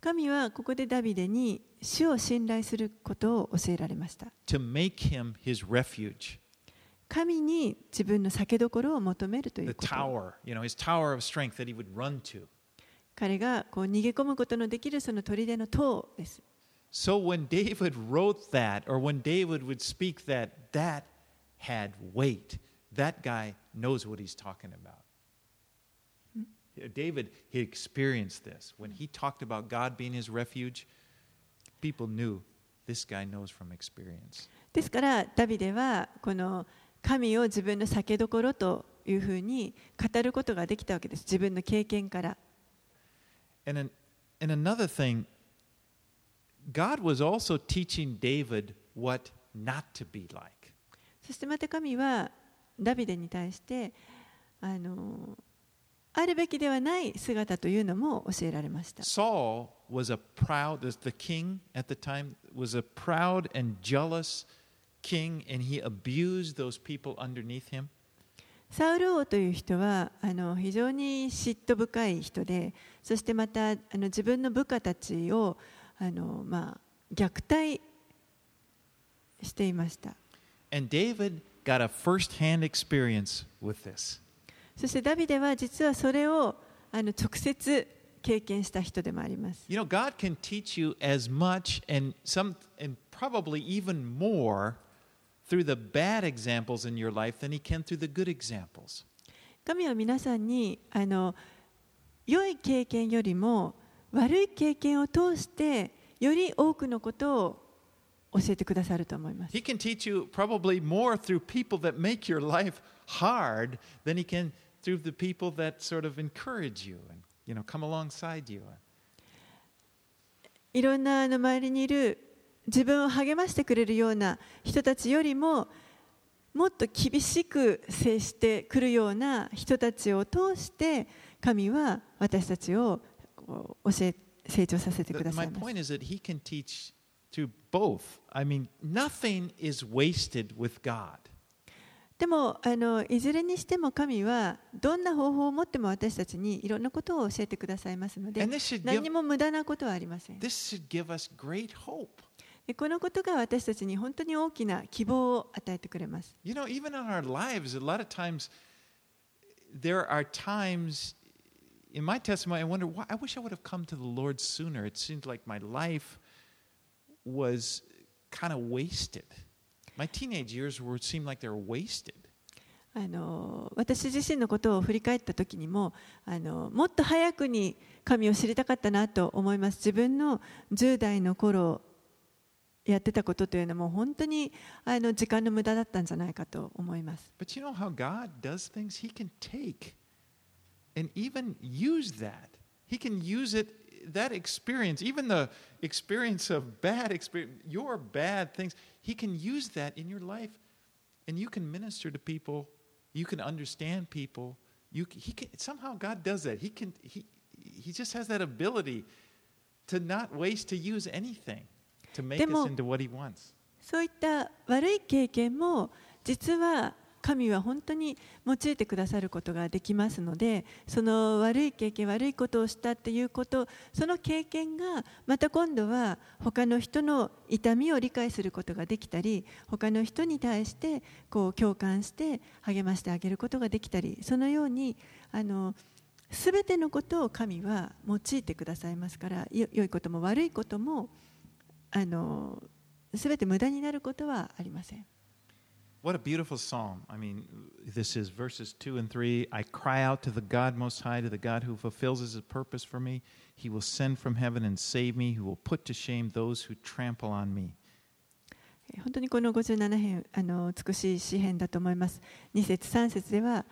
神はここでダビデに主を信頼することを教えられました。
to make him his refuge,
神に自分の酒どころを求めるとい
the
うこと。
tower, you know, his tower of strength that he would run to.
彼がこう逃げ込むことのできるその砦の塔です。
So when David wrote that, or when David would speak that, that had weight. That guy knows what he's talking about. David, he experienced this. When he talked about God being his refuge, people knew this guy knows from experience.
ですからダビデはこの神を自分の酒どころというふうに語ることができたわけです。自分の経験から。
And, an, and another thing, God was also teaching David what not to be like.
そしてまた神はダビデに対してあのあるべきではない姿というのも教えられました。
Saul was a proud, the king at the time was a proud and jealous king, and he abused those people underneath him.
サウル王という人はあの非常に嫉妬深い人で、そしてまたあの自分の部下たちをあの、まあ、虐待していました。
And David got a first hand experience with this.
そしてダビデは実はそれをあの直接経験した人でもあります。
You know, God can teach you as much and some and probably even more through the bad examples in your life than he can through the good examples.
神は皆さんにあの良い経験よりも悪い経験を通してより多くのことを教えてくださると思います。
He can teach you probably more through people that make your life hard than he can through the people that sort of encourage you and you know come alongside you.
いろんなあの周りにいる自分を励ましてくれるような人たちよりももっと厳しく接してくるような人たちを通して神は私たちを教え成長させてくださいます。
To both. I mean, nothing is wasted with God.
でもあのいずれにしても神はどんな方法を持っても私たちにいろんなことを教えてくださいますので何も無駄なことはありませんこのことが私たちに本当に大きな希望を与えてくれます
You know, even in our lives, a lot of times there are times in my testimony I wonder why I wish I would have come to the Lord sooner. It seemed like my life was kind of wasted.
あの私自身のことを振り返った時にもあのもっと早くに神を知りたかったなと思います。自分の10代の頃やってたことというのも本当にあの時間の無駄だったんじゃないかと思います。
でも神は that experience, even the experience of bad experience, your bad things, He can use that in your life. And you can minister to people, you can understand people. You, c- he can, somehow God does that. He, can, he, he just has that ability to not waste, to use anything, to make us
でも-
into what He wants.
そういった悪い経験も実は 神は本当に用いてくださることができますのでその悪い経験悪いことをしたっていうことその経験がまた今度は他の人の痛みを理解することができたり他の人に対してこう共感して励ましてあげることができたりそのようにあの全てのことを神は用いてくださいますから良いことも悪いこともあの全て無駄になることはありません。
What a beautiful psalm. I mean, this is verses 2 and 3. I cry out to the God Most High, to the God who fulfills his purpose for me. He will send from heaven and save me. He will put to shame those who trample on me.
本当にこの57編あの美しい詩編だと思います。2節3節では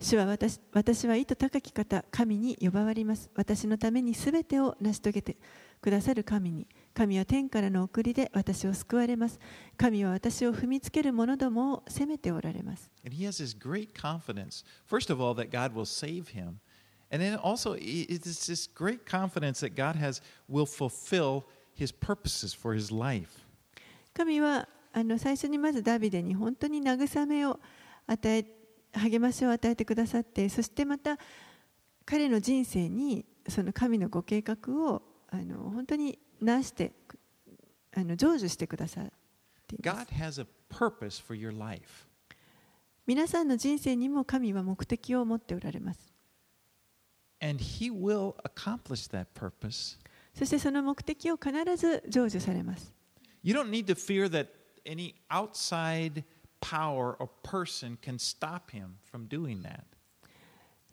主は私私は意図高き方、神に呼ばわります。私のためにすべてを成し遂げてくださる神に。神は天からの送りで私を救われます。神は私を踏みつける者どもを責めておられます。
And he has this great confidence, first of all, that God will save him. And then also, it's this great confidence that God has will fulfill his purposes for his life.
神はあの最初にまずダビデに本当に慰めを与え励ましを与えてくださってそしてまた彼の人生にその神のご計画をあの本当になしてあの成就してくださっています.皆さんの人生にも神は目的を持っておられます.そしてその目的を必ず成就されます
You don't need to fear that any outside power or person can stop him from doing that.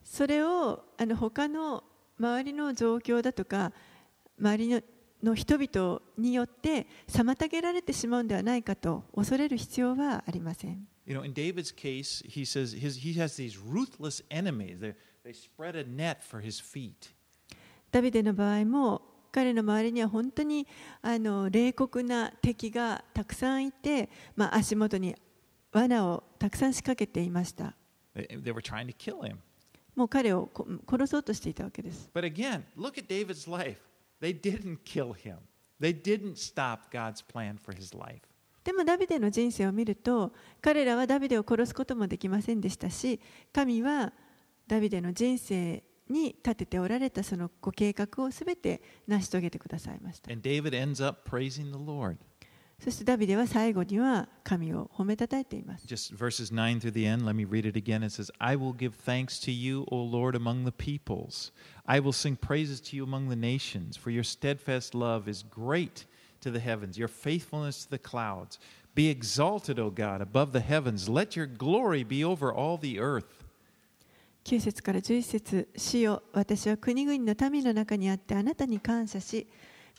それをあの他の周りの状況だとか周りのの人々によって妨げられてしまうんではないかと恐れる必要はありません。
You know, in David's case, he says his, he has these ruthless enemies. They, they spread a net for his feet.
ダビデの場合も彼の周りには本当にあの冷酷な敵がたくさんいて、まあ、足元に罠をたくさん仕掛けていました。
They, they were trying to kill him.
もう彼をこ殺そうとしていたわけです。
But again, look at David's life. They didn't kill him, they didn't stop God's plan for his life.
でもダビデの人生を見ると彼らはダビデを殺すこともできませんでしたし神はダビデの人生に立てておられたそのご計画をすべて成し遂げてくださいました
And David ends up praising the Lord.
そしてダビデは最後には神を褒めたたえています
Just verses 9 through the end, let me read it again. It says, I will give thanks to you, O Lord, among the peoples. I will sing praises to you among the nations, for your steadfast love is great to the heavens, your faithfulness to the clouds. Be exalted, O God, above the heavens. Let your glory be over all the earth.
9節から11節主よ私は国々の民の中にあってあなたに感謝し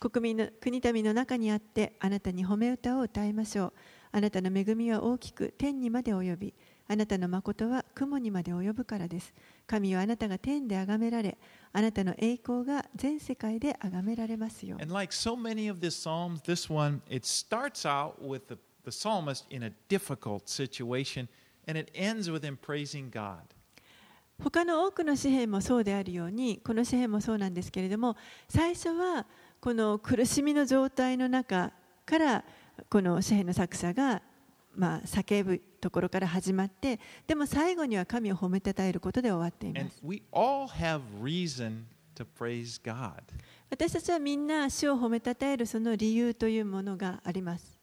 国民の国民の中にあってあなたに褒め歌を歌いましょう。あなたの恵みは大きく天にまで及びあなたの誠は雲にまで及ぶからです。神はあなたが天で崇められあなたの栄光が全世界で崇められますよ
And like so many of the Psalms, this one, it starts out with the, the psalmist in a difficult situation, and it ends with him praising God.
他の多くの詩篇もそうであるようにこの詩篇もそうなんですけれども最初はこの苦しみの状態の中からこの詩篇の作者がまあ叫ぶところから始まってでも最後には神を褒めたたえることで終わっています.私たちはみんな主を褒めたたえるその理由というものがあります.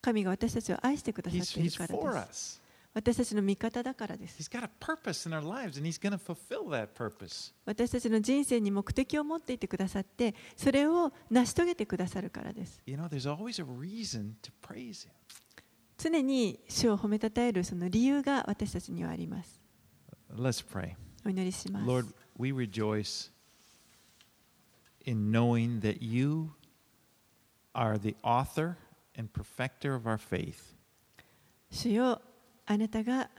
神が私たちを愛してくださっているからです.私たちの味方だからです。私たちの人生に目的を持っていてくださって、それを成し遂げてくださるからです。常に主を褒めたたえるその理由が私たちにはあります。お祈りします。
Lord, we rejoice in
主よあなたが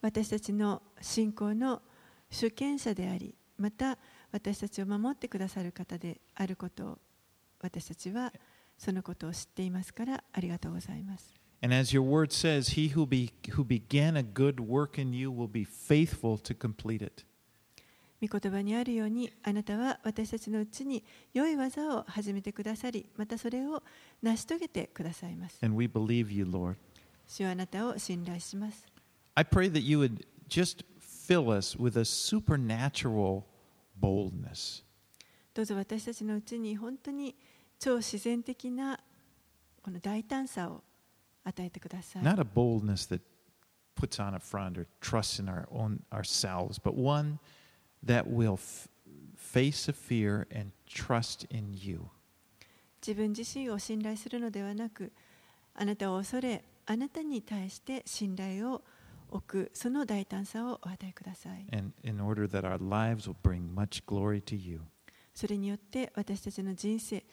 私たちの信仰の主権者であり、また私たちを守ってくださる方であることを私たちはそのことを知っていますからありがとうございます。
And as your word says, he who, be, who began a good work in you will be faithful to complete it.
御言葉にあるようにあなたは私たちのうちに良い技を始めてくださりまたそれを成し遂げてくださいます。
And we believe you, Lord.
主はあなたを信頼します。
I pray that you would just fill us with a supernatural boldness.
どうぞ私たちのうちに本当に超自然的なこの大胆さを与えてください。
Not a boldness that puts on a front or trusts in our own ourselves, but one that will f- face a fear and trust in you.
自分自身を信頼するのではなく、あなたを恐れ、 あなたに対して信頼を置くその大胆さをお与えください
and in order that our lives will bring much glory to you.
それによって私たちの人生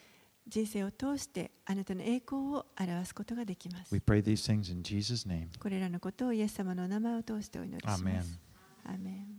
人生を通してあなたの栄光を表すことができます
We pray these things in Jesus' name.
これらのことをイエス様のお名前を通してお祈りします
Amen.
アーメン